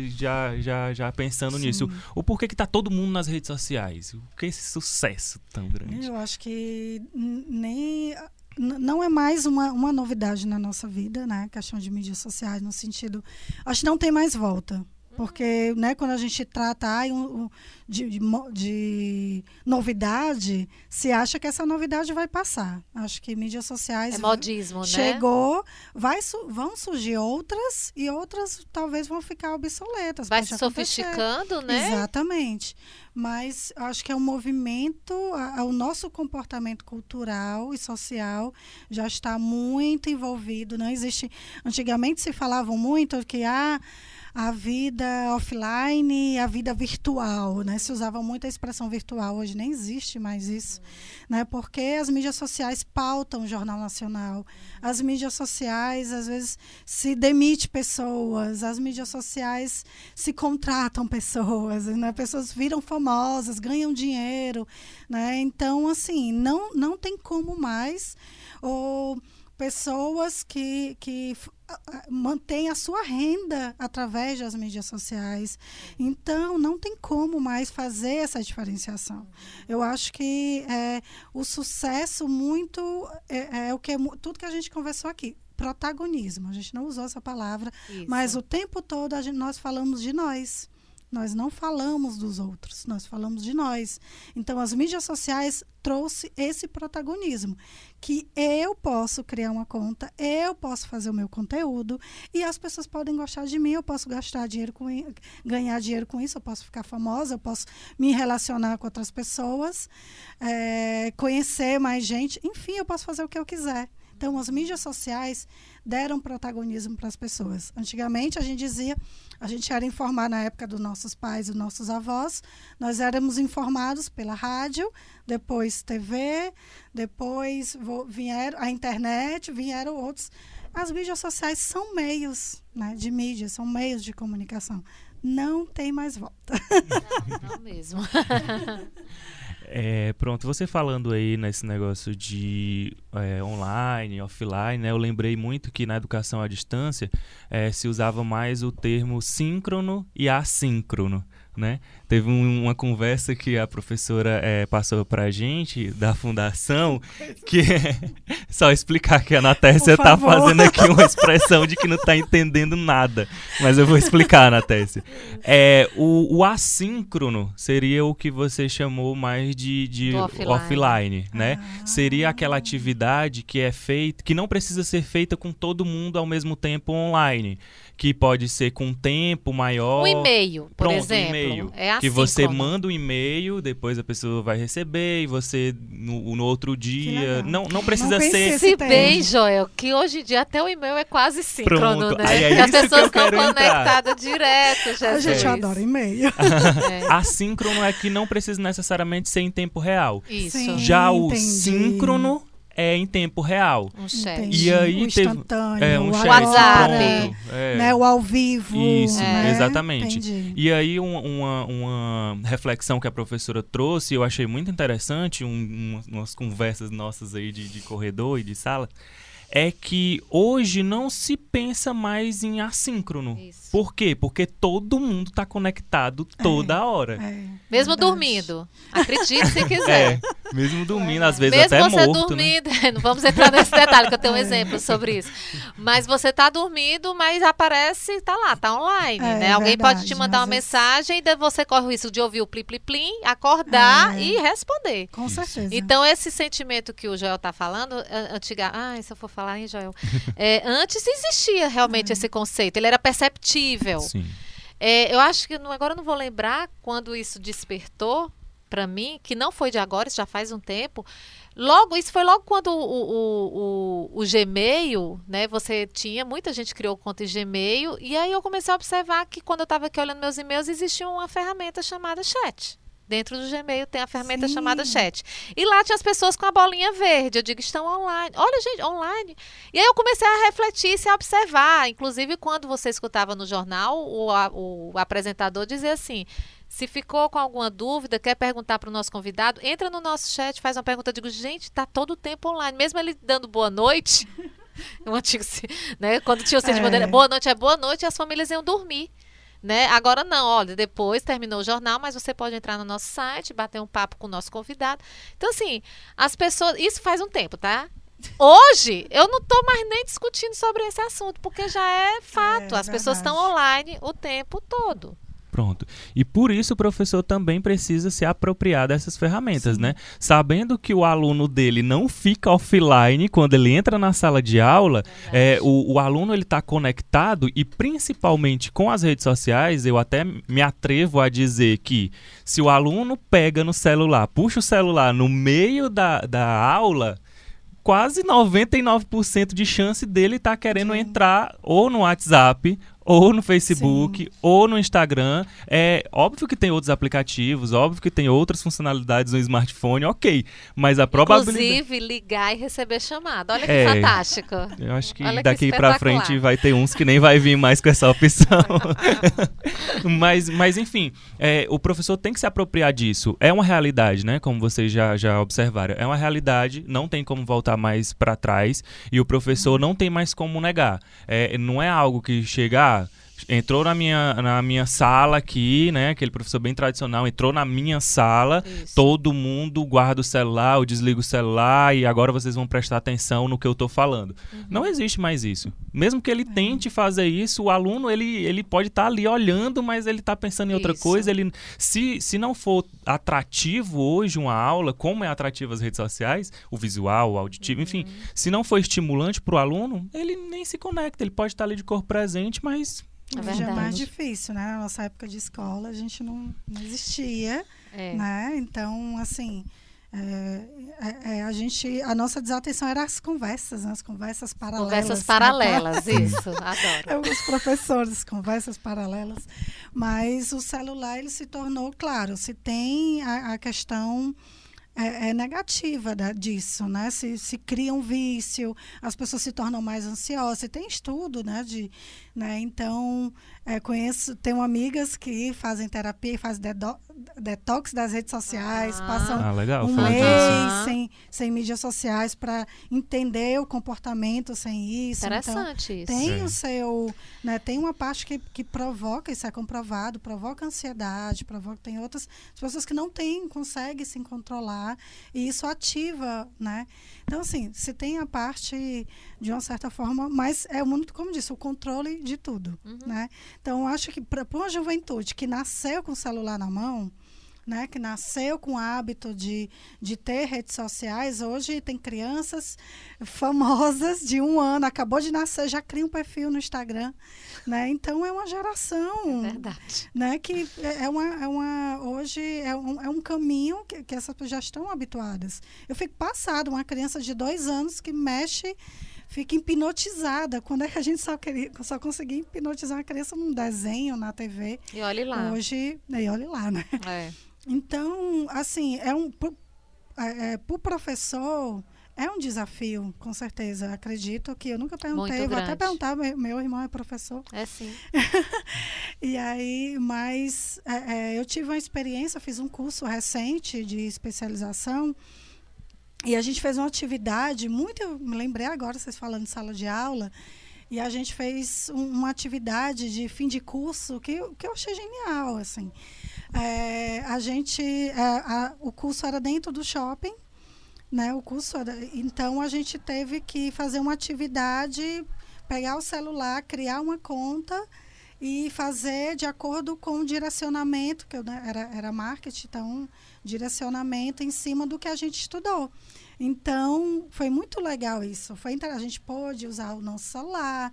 S1: já, já, já pensando Sim. nisso. O porquê que tá todo mundo nas redes sociais? O que é esse sucesso tão grande?
S3: Eu acho que nem não é mais uma, uma novidade na nossa vida, né? A questão de mídias sociais, no sentido. Acho que não tem mais volta. Porque né, quando a gente trata ai, um, de, de, de, novidade, se acha que essa novidade vai passar. Acho que mídias sociais.
S2: É modismo,
S3: chegou, né? Vai, vão surgir outras e outras talvez vão ficar obsoletas.
S2: Vai se sofisticando, né?
S3: Exatamente. Mas acho que é um movimento, a, a, o nosso comportamento cultural e social já está muito envolvido. Não existe. Antigamente se falavam muito que ah, a vida offline e a vida virtual, né? Se usava muito a expressão virtual, hoje nem existe mais isso, né? Porque as mídias sociais pautam o Jornal Nacional. As mídias sociais, às vezes, se demite pessoas, as mídias sociais se contratam pessoas, né? Pessoas viram famosas, ganham dinheiro, né? Então, assim, não, não tem como mais... Ou, pessoas que, que mantêm a sua renda através das mídias sociais. Então, não tem como mais fazer essa diferenciação. Eu acho que é, o sucesso muito é, é o que é, tudo que a gente conversou aqui protagonismo. A gente não usou essa palavra, Isso. mas o tempo todo gente, nós falamos de nós. Nós não falamos dos outros, nós falamos de nós. Então, as mídias sociais trouxe esse protagonismo, que eu posso criar uma conta, eu posso fazer o meu conteúdo e as pessoas podem gostar de mim, eu posso gastar dinheiro com ganhar dinheiro com isso, eu posso ficar famosa, eu posso me relacionar com outras pessoas, é, conhecer mais gente, enfim, eu posso fazer o que eu quiser. Então, as mídias sociais deram protagonismo para as pessoas. Antigamente, a gente dizia, a gente era informado na época dos nossos pais e nossos avós, nós éramos informados pela rádio, depois TV, depois vieram a internet, vieram outros. As mídias sociais são meios né, de mídia, são meios de comunicação. Não tem mais volta.
S2: Não, não mesmo.
S1: É, pronto, você falando aí nesse negócio de é, online, offline, né, eu lembrei muito que na educação à distância é, se usava mais o termo síncrono e assíncrono. Né? Teve um, uma conversa que a professora é, passou para a gente da fundação, que é só explicar que a Anatécia está fazendo aqui uma expressão de que não está entendendo nada, mas eu vou explicar, Anatécia. É, o, o assíncrono seria o que você chamou mais de, de offline, offline, né? Ah. Seria aquela atividade que é feita, que não precisa ser feita com todo mundo ao mesmo tempo online que pode ser com tempo maior.
S2: Um e-mail, por Pronto, exemplo. Um e-mail. É assim
S1: que você como... manda um e-mail, depois a pessoa vai receber e você no, no outro dia. Não, não precisa não ser.
S2: Se bem, Joel, que hoje em dia até o e-mail é quase síncrono, Pronto. né? Aí é as pessoas estão conectadas direto. Jesus.
S3: A gente adora e-mail.
S1: é. Assíncrono é que não precisa necessariamente ser em tempo real.
S2: Isso.
S1: Sim, Já o entendi. síncrono é em tempo real.
S2: Um chat.
S1: E aí
S3: um
S1: teve
S3: é,
S1: um
S3: o
S1: chat
S2: WhatsApp,
S3: é. né, o ao vivo.
S1: Isso,
S3: né?
S1: exatamente.
S3: Entendi.
S1: E aí um, uma, uma reflexão que a professora trouxe, eu achei muito interessante, um, umas conversas nossas aí de, de corredor e de sala, é que hoje não se pensa mais em assíncrono. Isso. Por quê? Porque todo mundo está conectado toda
S3: é,
S1: hora.
S2: É, mesmo verdade. dormindo. Acredite se quiser.
S1: É, mesmo dormindo, às vezes mesmo até
S2: você
S1: morto.
S2: Né? dormindo, né? não vamos entrar nesse detalhe, que eu tenho um é. exemplo sobre isso. Mas você está dormindo, mas aparece, está lá, está online.
S3: É,
S2: né? Alguém verdade, pode te mandar uma vezes... mensagem e você corre o risco de ouvir o plim plim plim, acordar e responder.
S3: Com certeza.
S2: Então, esse sentimento que o Joel está falando, antiga, ah, se eu for falar, hein, Joel? É, antes existia realmente é. esse conceito, ele era perceptível.
S1: Sim.
S2: É, eu acho que agora eu não vou lembrar quando isso despertou para mim, que não foi de agora, isso já faz um tempo. Logo, isso foi logo quando o, o, o, o Gmail, né? Você tinha, muita gente criou conta em Gmail, e aí eu comecei a observar que quando eu estava aqui olhando meus e-mails, existia uma ferramenta chamada chat. Dentro do Gmail tem a ferramenta Sim. chamada chat. E lá tinha as pessoas com a bolinha verde. Eu digo, estão online. Olha, gente, online. E aí eu comecei a refletir e a observar. Inclusive, quando você escutava no jornal, o, o apresentador dizia assim: se ficou com alguma dúvida, quer perguntar para o nosso convidado, entra no nosso chat, faz uma pergunta. Eu digo, gente, está todo o tempo online. Mesmo ele dando boa noite. o antigo, né? Quando tinha o sítio é. boa noite é boa noite, as famílias iam dormir. Né? Agora não, olha, depois terminou o jornal, mas você pode entrar no nosso site, bater um papo com o nosso convidado. Então, assim, as pessoas. Isso faz um tempo, tá? Hoje, eu não estou mais nem discutindo sobre esse assunto, porque já é fato.
S3: É,
S2: As pessoas estão
S3: verdade.
S2: online o tempo todo.
S1: Pronto. E por isso o professor também precisa se apropriar dessas ferramentas, né? Sabendo que o aluno dele não fica offline quando ele entra na sala de aula, é, o, o aluno ele está conectado e principalmente com as redes sociais, eu até me atrevo a dizer que se o aluno pega no celular, puxa o celular no meio da, da aula, quase 99% de chance dele estar querendo
S3: Sim.
S1: entrar ou no WhatsApp ou no Facebook, ou no Instagram. É óbvio que tem outros aplicativos, óbvio que tem outras funcionalidades no smartphone, ok. Mas a probabilidade.
S2: Inclusive, ligar e receber chamada. Olha que
S1: É.
S2: fantástico.
S1: Eu acho que
S2: Olha que
S1: daqui pra
S2: espetacular.
S1: frente vai ter uns que nem vai vir mais com essa opção. mas, mas, enfim, é, o professor tem que se apropriar disso. É uma realidade, né? Como vocês já, já observaram. É uma realidade, não tem como voltar mais pra trás. E o professor não tem mais como negar. É, não é algo que chega. Ah, Entrou na minha, na minha sala aqui, né? Aquele professor bem tradicional, entrou na minha sala,
S2: Isso.
S1: todo mundo guarda o celular, ou desliga o celular e agora vocês vão prestar atenção no que eu tô falando.
S2: Uhum.
S1: Não existe mais isso. Mesmo que ele tente fazer isso, o aluno ele, ele pode estar ali olhando, mas ele está pensando em outra
S2: Isso.
S1: coisa. Ele, se, se não for atrativo hoje uma aula, como é atrativo as redes sociais, o visual, o auditivo, enfim,
S2: Uhum.
S1: se não for estimulante para o aluno, ele nem se conecta. Ele pode estar ali de corpo presente, mas
S2: É
S3: Hoje é mais difícil, né? Na nossa época de escola, a gente não, não existia,
S2: É.
S3: né? Então, assim, é, é- é, a gente, a nossa desatenção era as conversas, né? as conversas paralelas.
S2: Conversas
S3: né?
S2: paralelas, isso. Adoro.
S3: Os professores, conversas paralelas. Mas o celular, ele se tornou, claro, se tem a, a questão é, é negativa da- disso, né? Se, se cria um vício, as pessoas se tornam mais ansiosas. Tem estudo, né? De, né? Então, é, conheço, tenho amigas que fazem terapia fazem detox das redes sociais,
S2: Ah.
S3: passam
S1: ah, legal,
S3: um mês
S1: disso.
S3: sem, sem mídias sociais para entender o comportamento sem isso. Então,
S2: Interessante isso.
S3: tem
S1: É.
S3: o seu, né, tem uma parte que, que provoca, isso é comprovado, provoca ansiedade, provoca, tem outras pessoas que não têm, conseguem se controlar e isso ativa, né? Então, assim, se tem a parte de uma certa forma, mas é muito, como disse, o controle de tudo,
S2: Uhum.
S3: né? Então, acho que para uma juventude que nasceu com o celular na mão, né, que nasceu com o hábito de, de ter redes sociais, hoje tem crianças famosas de um ano, acabou de nascer, já cria um perfil no Instagram, né? Então é uma geração,
S2: Verdade.
S3: né, que é é uma, é uma hoje é um, é um caminho que, que essas pessoas já estão habituadas. Eu fico passada, uma criança de dois anos que mexe fica hipnotizada. Quando é que a gente só, queria, só conseguia hipnotizar uma criança num desenho, na TV?
S2: E olhe lá.
S3: Hoje, e olha lá, né?
S2: É.
S3: Então, assim, é um para é, o professor é um desafio, com certeza. Acredito que eu nunca perguntei,
S2: Muito
S3: vou até
S2: grande.
S3: perguntar, meu, meu irmão é professor.
S2: É sim.
S3: E aí, mas é, é, eu tive uma experiência, fiz um curso recente de especialização e a gente fez uma atividade muito, eu me lembrei agora vocês falando de sala de aula, e a gente fez um- uma atividade de fim de curso que, que eu achei genial, assim. É, a gente, é, a- o curso era dentro do shopping, né? O curso era, então a gente teve que fazer uma atividade, pegar o celular, criar uma conta e fazer de acordo com o direcionamento, que eu, né, era, era marketing, então, direcionamento em cima do que a gente estudou. Então, foi muito legal isso. Foi, a gente pôde usar o nosso celular,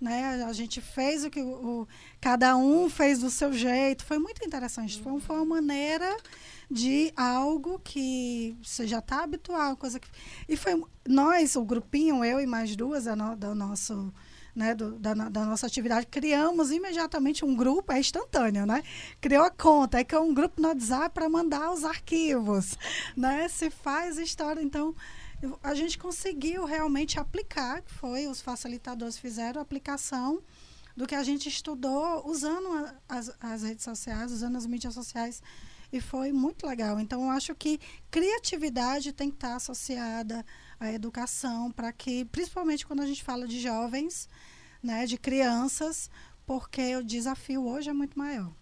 S3: né? A gente fez o que o- cada um fez do seu jeito. Foi muito interessante. Foi, foi uma maneira de algo que você já está habituado, coisa que e foi nós, o grupinho, eu e mais duas da, no, do nosso né, do- da, da nossa atividade, criamos imediatamente um grupo, é instantâneo, né? Criou a conta, é que é um grupo no WhatsApp para mandar os arquivos, né? Se faz história, então a gente conseguiu realmente aplicar, foi os facilitadores fizeram a aplicação do que a gente estudou usando as, as redes sociais, usando as mídias sociais e foi muito legal. Então eu acho que criatividade tem que estar associada à educação para que, principalmente quando a gente fala de jovens, né, de crianças, porque o desafio hoje é muito maior.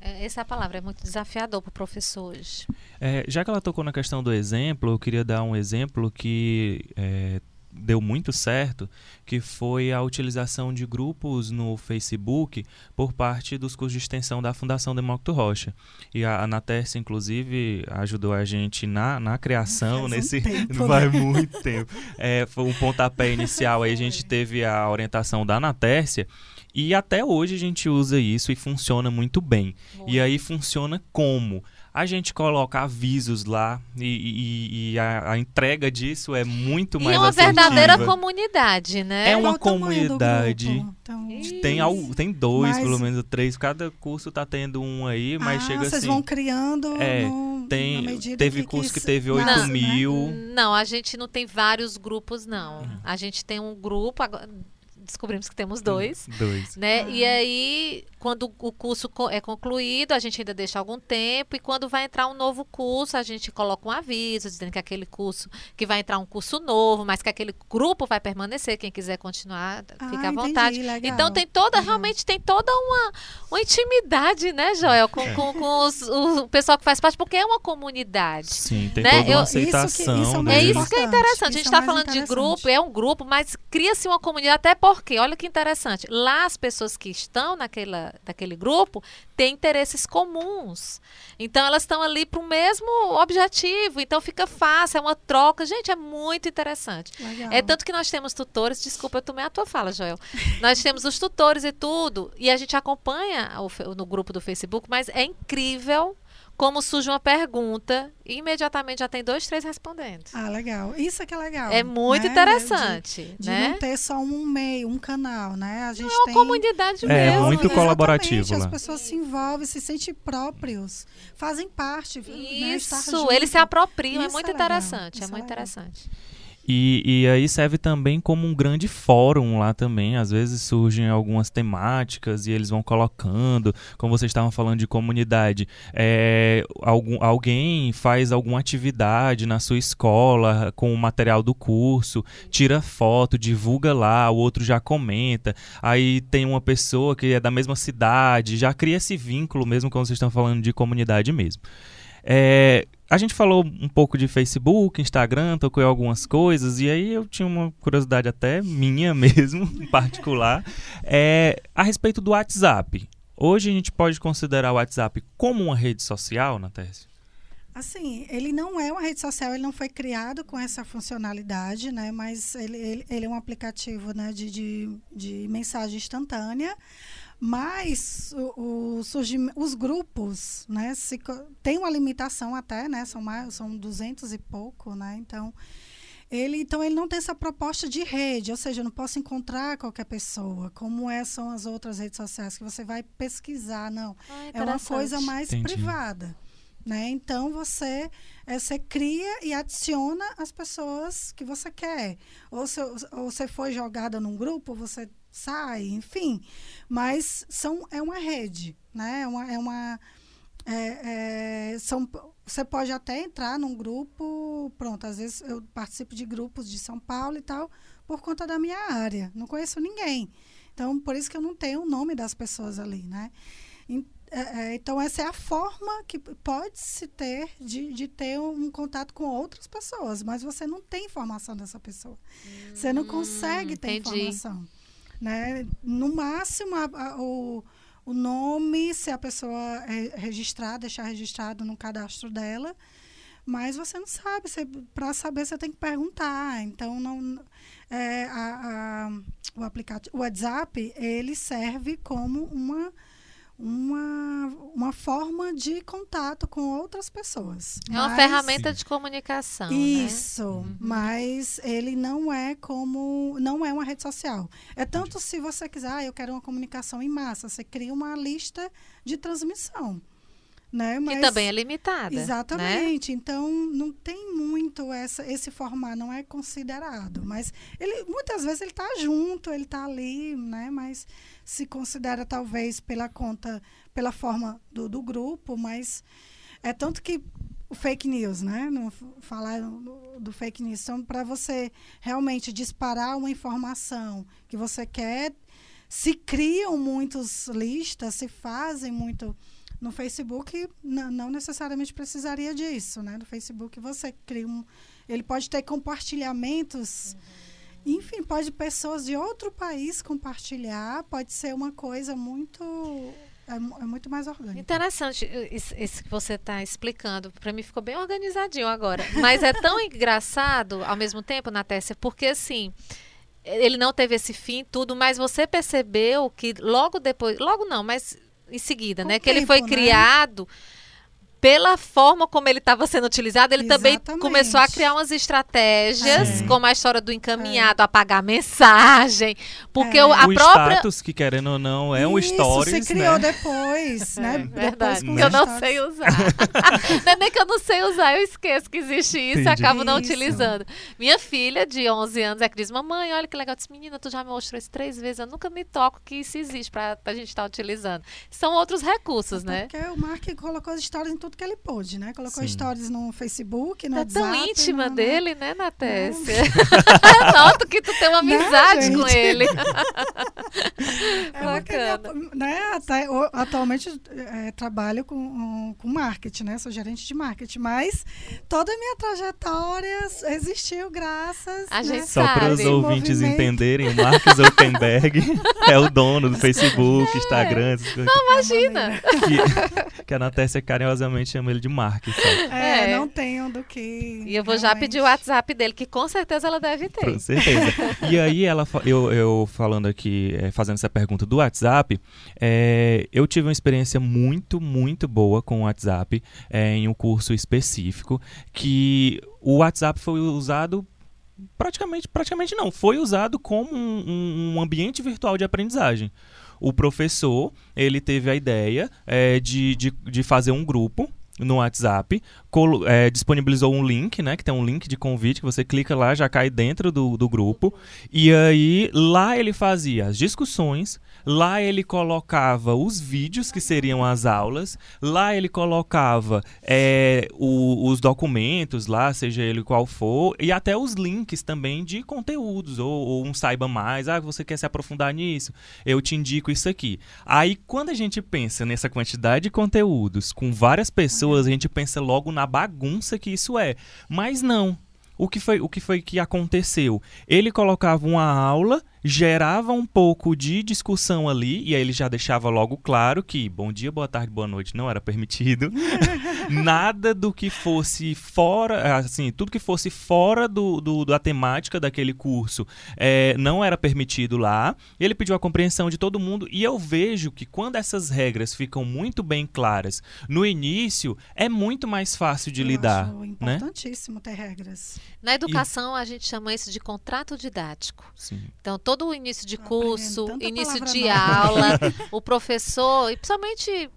S2: É, essa é a palavra, é muito desafiador para o professor hoje.
S1: É, já que ela tocou na questão do exemplo, eu queria dar um exemplo que é, deu muito certo, que foi a utilização de grupos no Facebook por parte dos cursos de extensão da Fundação Demócrito Rocha. E a Anaterce, inclusive, ajudou a gente na, na criação,
S3: Faz um
S1: nesse.
S3: tempo,
S1: Vai
S3: né?
S1: muito tempo. É, foi um pontapé inicial, aí a gente teve a orientação da Anatércia. E até hoje a gente usa isso e funciona muito bem. E aí funciona como? A gente coloca avisos lá e, e- e a, a entrega disso é muito
S2: E
S1: mais
S2: é uma
S1: assertiva.
S2: verdadeira comunidade, né?
S1: É uma comunidade.
S3: Então,
S1: Tem, al- tem dois,
S3: Mas-
S1: pelo menos três. Cada curso tá tendo um aí, mas
S3: ah,
S1: chega
S3: vocês
S1: assim.
S3: vão criando
S1: É,
S3: no,
S1: tem- teve
S3: que,
S1: curso que
S3: se-
S1: teve 8
S3: nasce, né?
S1: mil.
S2: Não, a gente não tem vários grupos, não.
S1: Uhum.
S2: A gente tem um grupo, agora descobrimos que temos dois.
S1: Dois.
S2: Né?
S3: Ah.
S2: E aí, quando o curso é concluído, a gente ainda deixa algum tempo. E quando vai entrar um novo curso, a gente coloca um aviso dizendo que aquele curso, que vai entrar um curso novo, mas que aquele grupo vai permanecer. Quem quiser continuar,
S3: Ah,
S2: fica à
S3: entendi,
S2: vontade.
S3: legal.
S2: Então tem toda,
S3: Legal.
S2: realmente tem toda uma, uma intimidade, né, Joel, com,
S1: É.
S2: com, com os- o pessoal que faz parte, porque é uma comunidade.
S1: Sim, tem
S2: Né?
S1: toda
S2: Eu-
S1: uma
S2: isso
S3: que- isso é
S1: aceitação.
S3: o
S2: É isso que é interessante. A gente
S3: é
S2: está
S3: mais
S2: falando de grupo, é um grupo, mas cria-se uma comunidade. Até porque, olha que interessante, lá as pessoas que estão naquela, naquele grupo têm interesses comuns. Então elas estão ali para o mesmo objetivo. Então fica fácil, é uma troca. Gente, é muito interessante.
S3: Legal.
S2: É tanto que nós temos tutores, desculpa, eu tomei a tua fala, Joel. nós temos os tutores e tudo, e a gente acompanha o no grupo do Facebook, mas é incrível como surge uma pergunta e imediatamente já tem dois, três respondendo.
S3: Ah, legal. Isso é que é legal.
S2: É muito
S3: né?
S2: interessante,
S3: De, de
S2: né?
S3: não ter só um meio, um canal, né? A gente
S2: É uma
S3: tem...
S2: comunidade
S1: É,
S2: mesmo.
S1: muito
S2: né?
S1: colaborativo
S3: Exatamente,
S1: lá.
S3: As pessoas se envolvem, se sentem próprios, fazem parte. né?
S2: Isso,
S3: junto.
S2: eles se apropriam, é
S3: Isso
S2: muito
S3: é
S2: interessante, é
S3: é
S2: muito
S3: legal.
S2: interessante.
S1: E, e aí serve também como um grande fórum lá também. Às vezes surgem algumas temáticas e eles vão colocando, como vocês estavam falando de comunidade. É, algum, alguém faz alguma atividade na sua escola com o material do curso, tira foto, divulga lá, o outro já comenta. Aí tem uma pessoa que é da mesma cidade, já cria esse vínculo mesmo quando vocês estão falando de comunidade mesmo. É, a gente falou um pouco de Facebook, Instagram, tocou algumas coisas, e aí eu tinha uma curiosidade até minha mesmo, em particular, é, a respeito do WhatsApp. Hoje a gente pode considerar o WhatsApp como uma rede social, Natécia?
S3: Assim, ele não é uma rede social, ele não foi criado com essa funcionalidade, né? Mas ele, ele, ele é um aplicativo né, de, de, de mensagem instantânea. Mas o, o surgim- os grupos, né? Se, tem uma limitação até, né? São, mais, são 200 e pouco, né? Então ele, então, ele não tem essa proposta de rede, ou seja, eu não posso encontrar qualquer pessoa, como é, são as outras redes sociais, que você vai pesquisar, não. É uma coisa mais
S1: Entendi.
S3: privada. Né? Então você, eh, você cria e adiciona as pessoas que você quer. Ou, se, ou você foi jogada num grupo, você sai, enfim. Mas são, é uma rede, né? É uma, é uma, é, é, são, você pode até entrar num grupo, pronto, às vezes eu participo de grupos de São Paulo e tal, por conta da minha área. Não conheço ninguém. Então, por isso que eu não tenho o nome das pessoas ali, né? É, é, Então, essa é a forma que pode se ter de, de ter um contato com outras pessoas, mas você não tem informação dessa pessoa. você não consegue ter
S2: Hum, entendi.
S3: informação. Né? No máximo, a- a- o, o nome, se a pessoa é registrar, deixar registrado no cadastro dela, mas você não sabe. Para saber, você tem que perguntar. Então, não, é, a- a- o aplicativo, o WhatsApp, ele serve como uma uma, uma forma de contato com outras pessoas.
S2: É uma
S3: Mas-
S2: ferramenta de comunicação. né?
S3: isso, mas ele não é como. não é uma rede social. É tanto se você quiser, ah, eu quero uma comunicação em massa, você cria uma lista de transmissão. Né?
S2: Que
S3: Mas,
S2: também é limitada. Né?
S3: Exatamente. Então não tem muito essa, esse formato, não é considerado. Mas ele muitas vezes ele está junto, ele está ali, né? Mas se considera talvez pela conta, pela forma do, do grupo, mas é tanto que o fake news, né? Não falar do, do fake news, então para você realmente disparar uma informação que você quer, se criam muitos listas, se fazem muito No Facebook, não necessariamente precisaria disso, né? No Facebook você cria um... Ele pode ter compartilhamentos... Uhum. Enfim, pode pessoas de outro país compartilhar, pode ser uma coisa muito é, é, muito mais orgânico.
S2: Interessante isso, isso que você está explicando. Para mim ficou bem organizadinho agora. Mas é tão engraçado ao mesmo tempo, Natécia, porque assim ele não teve esse fim, tudo, mas você percebeu que logo depois, logo não, mas em seguida, Com né? Que ele foi né? Pela forma como ele estava sendo utilizado, ele Exatamente. também começou a criar umas estratégias, é. como a história do encaminhado, é. apagar mensagem, porque é. a
S1: o
S2: própria
S1: status que querendo ou não é um Isso, stories,
S3: você criou
S1: né?
S3: depois, né?
S2: É, verdade. Depois, que eu não sei usar. não é nem que eu não sei usar, eu esqueço que existe isso Entendi. e acabo não isso. utilizando. Minha filha de 11 anos é que diz: "Mamãe, olha que legal, eu disse, menina, tu já me mostrou isso três vezes, eu nunca me toco que isso existe para a gente estar tá utilizando". São outros recursos, né?
S3: Porque o Mark colocou as histórias em tudo que ele pôde, né? Colocou Sim. stories no Facebook, no é WhatsApp.
S2: É tão íntima no, dele, né, Natécia? Noto que tu tem uma amizade com ele.
S3: É Bacana. Ele, né, até, atualmente é, trabalho com, com marketing, né? Sou gerente de marketing, mas toda a minha trajetória existiu graças...
S2: A gente né?
S1: Só para os ouvintes movimento. entenderem, o Mark Zuckerberg é o dono do Facebook, é. Instagram...
S2: Não, imagina!
S1: Que, que a Natécia carinhosamente chama ele de Mark.
S3: É, é, não tenho do que.
S2: E eu vou realmente. já pedir o WhatsApp dele, que com certeza ela deve ter.
S1: Com certeza. e aí, ela, eu, eu falando aqui, é, fazendo essa pergunta do WhatsApp, é, eu tive uma experiência muito, muito boa com o WhatsApp é, em um curso específico, que o WhatsApp foi usado praticamente, praticamente não, foi usado como um, um ambiente virtual de aprendizagem o professor ele teve a ideia é, de, de, de fazer um grupo no WhatsApp, é, disponibilizou um link, né? Que tem um link de convite que você clica lá, já cai dentro do, do grupo. E aí lá ele fazia as discussões, lá ele colocava os vídeos que seriam as aulas, lá ele colocava é, o, os documentos lá, seja ele qual for, e até os links também de conteúdos, ou, ou um saiba mais, ah, você quer se aprofundar nisso, eu te indico isso aqui. Aí quando a gente pensa nessa quantidade de conteúdos com várias pessoas, a gente pensa logo na bagunça que isso é. Mas não. O que foi o que foi que aconteceu? Ele colocava uma aula gerava um pouco de discussão ali, e aí ele já deixava logo claro que bom dia, boa tarde, boa noite não era permitido. Nada do que fosse fora, assim, tudo que fosse fora do, do da temática daquele curso é, não era permitido lá. Ele pediu a compreensão de todo mundo, e eu vejo que quando essas regras ficam muito bem claras no início, é muito mais fácil de eu lidar. Acho
S3: né? importantíssimo né? ter regras.
S2: Na educação, e... a gente chama isso de contrato didático. Sim. Então, todo o início de curso, início de aula, o professor, e principalmente é,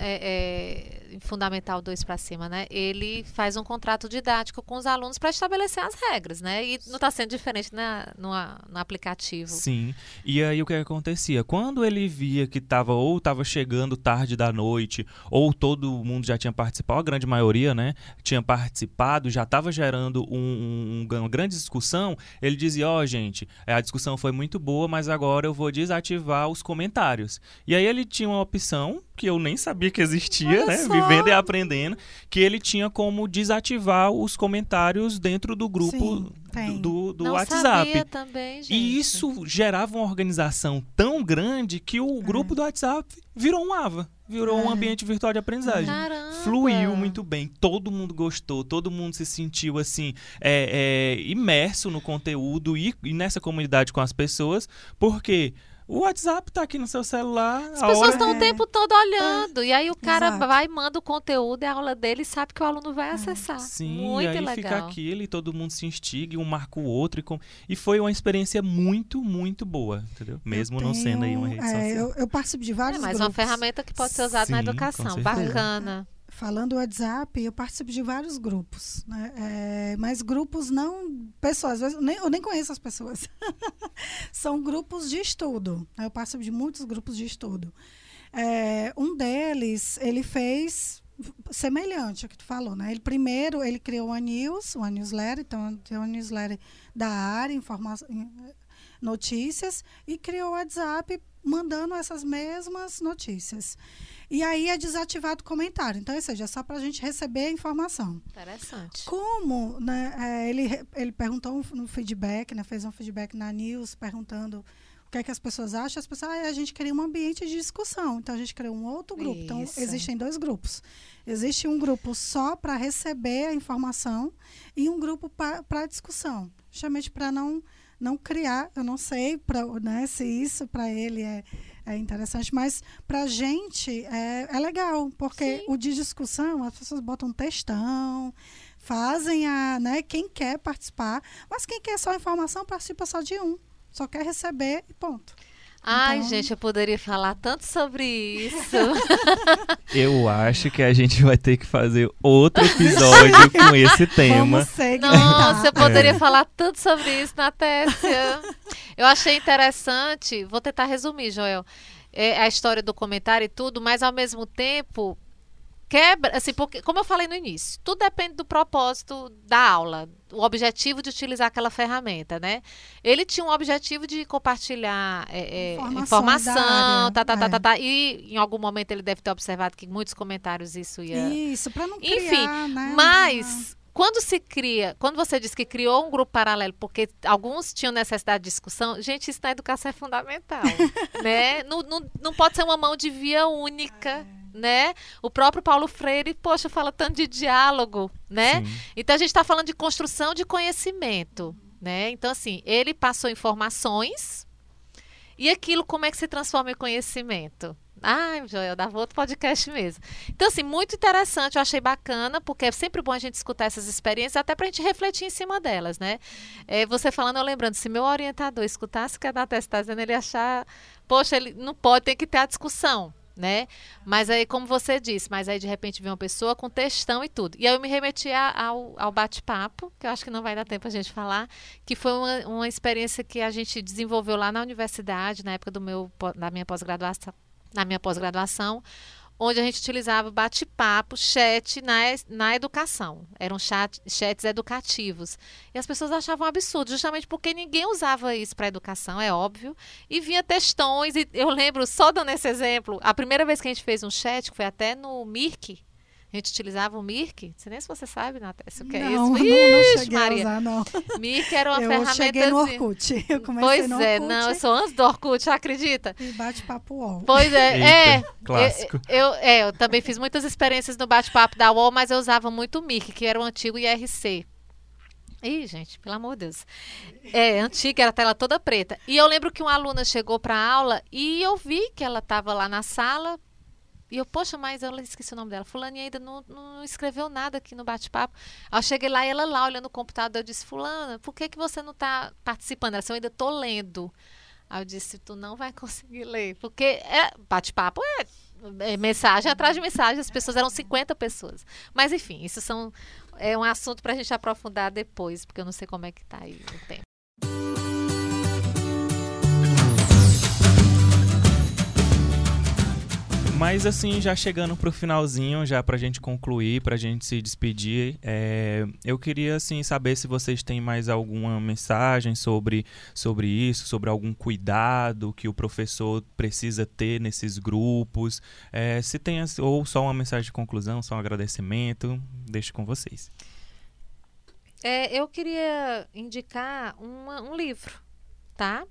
S2: é, Fundamental 2 para cima, né? Ele faz um contrato didático com os alunos para estabelecer as regras, né? E não está sendo diferente na, no, no aplicativo.
S1: Sim. E aí o que acontecia? Quando ele via que estava ou estava chegando tarde da noite, ou todo mundo já tinha participado, a grande maioria, né? Tinha participado, já estava gerando um, um, uma grande discussão, ele dizia: Ó, oh, gente, a discussão foi muito boa, mas agora eu vou desativar os comentários. E aí ele tinha uma opção que eu nem sabia que existia, Olha né? Só. Vivendo e aprendendo, que ele tinha como desativar os comentários dentro do grupo Sim, do, do
S2: Não
S1: WhatsApp.
S2: Sabia também, gente.
S1: E isso gerava uma organização tão grande que o é. grupo do WhatsApp virou um AVA. Virou é. um ambiente virtual de aprendizagem.
S2: Caramba.
S1: Fluiu muito bem. Todo mundo gostou. Todo mundo se sentiu assim é, é, imerso no conteúdo e, e nessa comunidade com as pessoas. Porque o WhatsApp tá aqui no seu celular.
S2: As pessoas estão é... o tempo todo olhando. É. E aí o cara Exato. vai, manda o conteúdo, é a aula dele e sabe que o aluno vai é. acessar.
S1: Sim,
S2: muito
S1: e aí
S2: legal.
S1: fica aquilo e todo mundo se instiga, um marca o outro. E, com... e foi uma experiência muito, muito boa, entendeu? Mesmo tenho... não sendo aí uma rede é, social.
S3: Eu, eu participo de vários
S2: é, mas
S3: grupos.
S2: uma ferramenta que pode ser usada Sim, na educação. Bacana
S3: falando do WhatsApp, eu participo de vários grupos, né? É, mas grupos não pessoas, eu nem, eu nem conheço as pessoas. São grupos de estudo. Né? Eu participo de muitos grupos de estudo. É, um deles, ele fez semelhante ao que tu falou, né? Ele primeiro ele criou uma news, uma newsletter, então tem uma newsletter da área, informação notícias e criou o WhatsApp mandando essas mesmas notícias. E aí é desativado o comentário. Então, ou seja, é só para a gente receber a informação.
S2: Interessante.
S3: Como né, é, ele, ele perguntou no feedback, né, fez um feedback na news perguntando o que é que as pessoas acham. As pessoas, ah, a gente queria um ambiente de discussão. Então, a gente criou um outro grupo. Então,
S2: Isso.
S3: existem dois grupos. Existe um grupo só para receber a informação e um grupo para discussão. Justamente para não, não criar, eu não sei pra, né, se isso para ele é, é interessante, mas para a gente é, é legal, porque
S2: Sim.
S3: o de discussão, as pessoas botam textão, fazem a. Né, quem quer participar, mas quem quer só informação participa só de um. Só quer receber e ponto.
S2: Ai,
S3: Então-
S2: gente, eu poderia falar tanto sobre isso.
S1: Eu acho que a gente vai ter que fazer outro episódio com esse tema.
S2: Nossa, eu poderia
S1: É.
S2: falar tanto sobre isso, Natécia. Eu achei interessante, vou tentar resumir, Joel, é, a história do comentário e tudo, mas ao mesmo tempo quebra, assim, porque, como eu falei no início, tudo depende do propósito da aula, o objetivo de utilizar aquela ferramenta, né? Ele tinha um objetivo de compartilhar é, é, informação, tá, tá, tá,
S3: é.
S2: tá, tá, e em algum momento ele deve ter observado que muitos comentários isso ia
S3: Isso, para não
S2: Enfim,
S3: criar, né?
S2: mas quando se cria, quando você diz que criou um grupo paralelo, porque alguns tinham necessidade de discussão, gente, isso na educação é fundamental, né? Não, não, não pode ser uma mão de via única, né? O próprio Paulo Freire, poxa, fala tanto de diálogo, né?
S1: Sim.
S2: Então a gente está falando de construção de conhecimento, né? Então assim, ele passou informações e aquilo como é que se transforma em conhecimento? Ai, Joel, dava outro podcast mesmo. Então, assim, muito interessante, eu achei bacana, porque é sempre bom a gente escutar essas experiências, até para a gente refletir em cima delas, né? É, você falando, eu lembrando, se meu orientador escutasse o que a Natália está dizendo, ele achar, poxa, ele não pode, tem que ter a discussão, né? Mas aí, como você disse, mas aí de repente vem uma pessoa com textão e tudo. E aí eu me remeti a- ao, ao bate-papo, que eu acho que não vai dar tempo a gente falar, que foi uma, uma experiência que a gente desenvolveu lá na universidade, na época do meu, da minha pós-graduação, na minha pós-graduação, onde a gente utilizava bate-papo, chat na, na educação. Eram chat, chats educativos. E as pessoas achavam um absurdo, justamente porque ninguém usava isso para educação, é óbvio. E vinha textões, e eu lembro, só dando esse exemplo, a primeira vez que a gente fez um chat, que foi até no Mirk, a gente utilizava o Mirk. Não sei nem se você sabe, Natália, o que é
S3: não,
S2: isso.
S3: não, não
S2: Ixi,
S3: cheguei
S2: Maria.
S3: a usar, não.
S2: Mirk era uma
S3: eu
S2: ferramenta.
S3: cheguei no Orkut. Eu comecei
S2: Pois
S3: no
S2: é,
S3: Orkut
S2: não, eu sou antes do Orkut, acredita?
S3: e bate-papo UOL.
S2: Pois é, é.
S1: Eita, clássico.
S2: Eu, eu, é, eu também fiz muitas experiências no bate-papo da UOL, mas eu usava muito o Mirk, que era o antigo IRC. Ih, gente, pelo amor de Deus. É, antiga, era a tela toda preta. E eu lembro que uma aluna chegou para a aula e eu vi que ela estava lá na sala. E eu, poxa, mas eu esqueci o nome dela. Fulana ainda não, não escreveu nada aqui no bate-papo. Aí eu cheguei lá e ela lá olhando o computador. Eu disse, Fulana, por que, que você não está participando? Ela disse, eu ainda estou lendo. Aí eu disse, tu não vai conseguir ler. Porque é, bate-papo é, é mensagem atrás de mensagem. As pessoas eram 50 pessoas. Mas enfim, isso são, é um assunto para a gente aprofundar depois, porque eu não sei como é que tá aí o tempo.
S1: Mas assim, já chegando pro finalzinho, já pra gente concluir, pra gente se despedir, é, eu queria assim saber se vocês têm mais alguma mensagem sobre, sobre isso, sobre algum cuidado que o professor precisa ter nesses grupos, é, se tem as- ou só uma mensagem de conclusão, só um agradecimento, deixo com vocês.
S2: É, eu queria indicar uma- um livro, tá?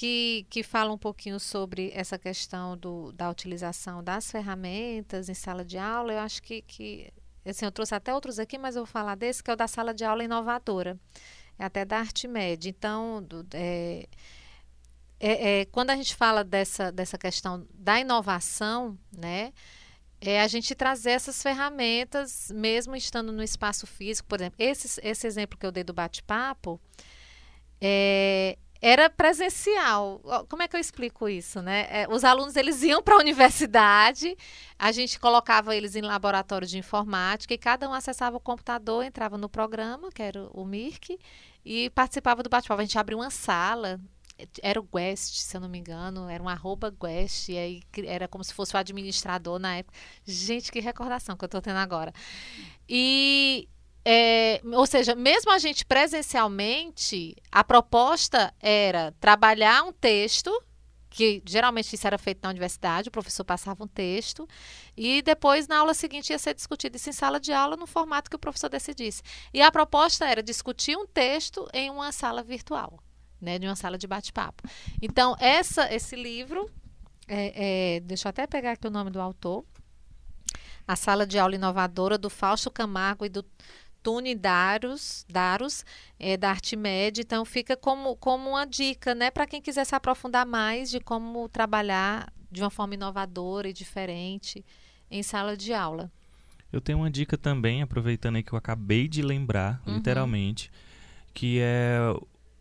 S2: Que, que fala um pouquinho sobre essa questão do, da utilização das ferramentas em sala de aula. Eu acho que, que assim, eu trouxe até outros aqui, mas eu vou falar desse, que é o da sala de aula inovadora. É até da Artimed. Então, do- é, é- é, quando a gente fala dessa, dessa questão da inovação, né? é a gente trazer essas ferramentas, mesmo estando no espaço físico. Por exemplo, esse, esse exemplo que eu dei do bate-papo é, era presencial. Como é que eu explico isso, né? É, os alunos eles iam para a universidade, a gente colocava eles em laboratório de informática e cada um acessava o computador, entrava no programa, que era o MIRC, e participava do bate-papo. A gente abriu uma sala, era o Guest, se eu não me engano, era um arroba Guest, e aí era como se fosse o administrador na época. Gente, que recordação que eu tô tendo agora. E, é, ou seja, mesmo a gente presencialmente, a proposta era trabalhar um texto, que geralmente isso era feito na universidade, o professor passava um texto, e depois na aula seguinte ia ser discutido isso em sala de aula no formato que o professor decidisse. E a proposta era discutir um texto em uma sala virtual, né, de uma sala de bate-papo. Então, essa, esse livro, é, é, deixa eu até pegar aqui o nome do autor, A Sala de Aula Inovadora, do Fausto Camargo e do Tune Daros, Daros é, da Artimed. Então, fica como, como uma dica né, para quem quiser se aprofundar mais de como trabalhar de uma forma inovadora e diferente em sala de aula.
S1: Eu tenho uma dica também, aproveitando aí que eu acabei de lembrar, uhum. literalmente, que é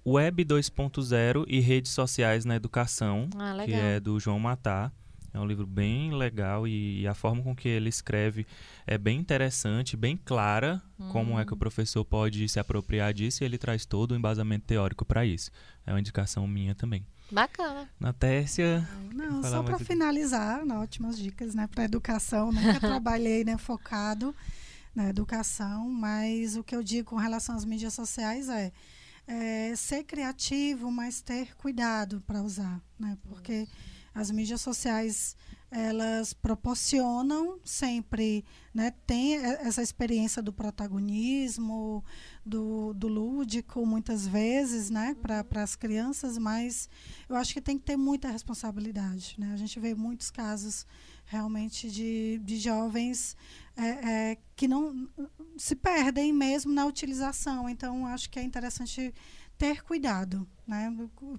S1: Web 2.0 e redes sociais na educação,
S2: ah,
S1: que é do João Matar. É um livro bem legal e, e, a forma com que ele escreve é bem interessante, bem clara hum. como é que o hum. professor pode se apropriar disso e ele traz todo o embasamento teórico para isso. É uma indicação minha também.
S2: Bacana.
S1: Na Tércia.
S3: Não, só para finalizar, não, ótimas dicas né, para educação. Nunca trabalhei né, focado na educação, mas o que eu digo com relação às mídias sociais é, é ser criativo, mas ter cuidado para usar, né? Porque as mídias sociais elas proporcionam sempre, né, tem essa experiência do protagonismo, do, do lúdico, muitas vezes, né, para uhum. as crianças, mas eu acho que tem que ter muita responsabilidade. Né? A gente vê muitos casos realmente de, de jovens é, é, que não se perdem mesmo na utilização. Então, acho que é interessante ter cuidado, né?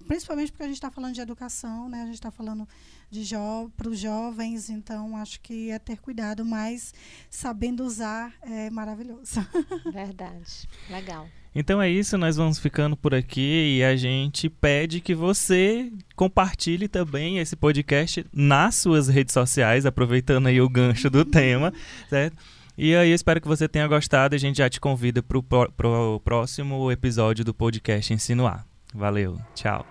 S3: principalmente porque a gente está falando de educação, né? a gente está falando de jo para os jovens, então acho que é ter cuidado, mas sabendo usar é maravilhoso.
S2: Verdade, legal.
S1: Então é isso, nós vamos ficando por aqui e a gente pede que você compartilhe também esse podcast nas suas redes sociais, aproveitando aí o gancho do tema, certo? E aí, espero que você tenha gostado. A gente já te convida para o próximo episódio do podcast Insinuar. Valeu, tchau.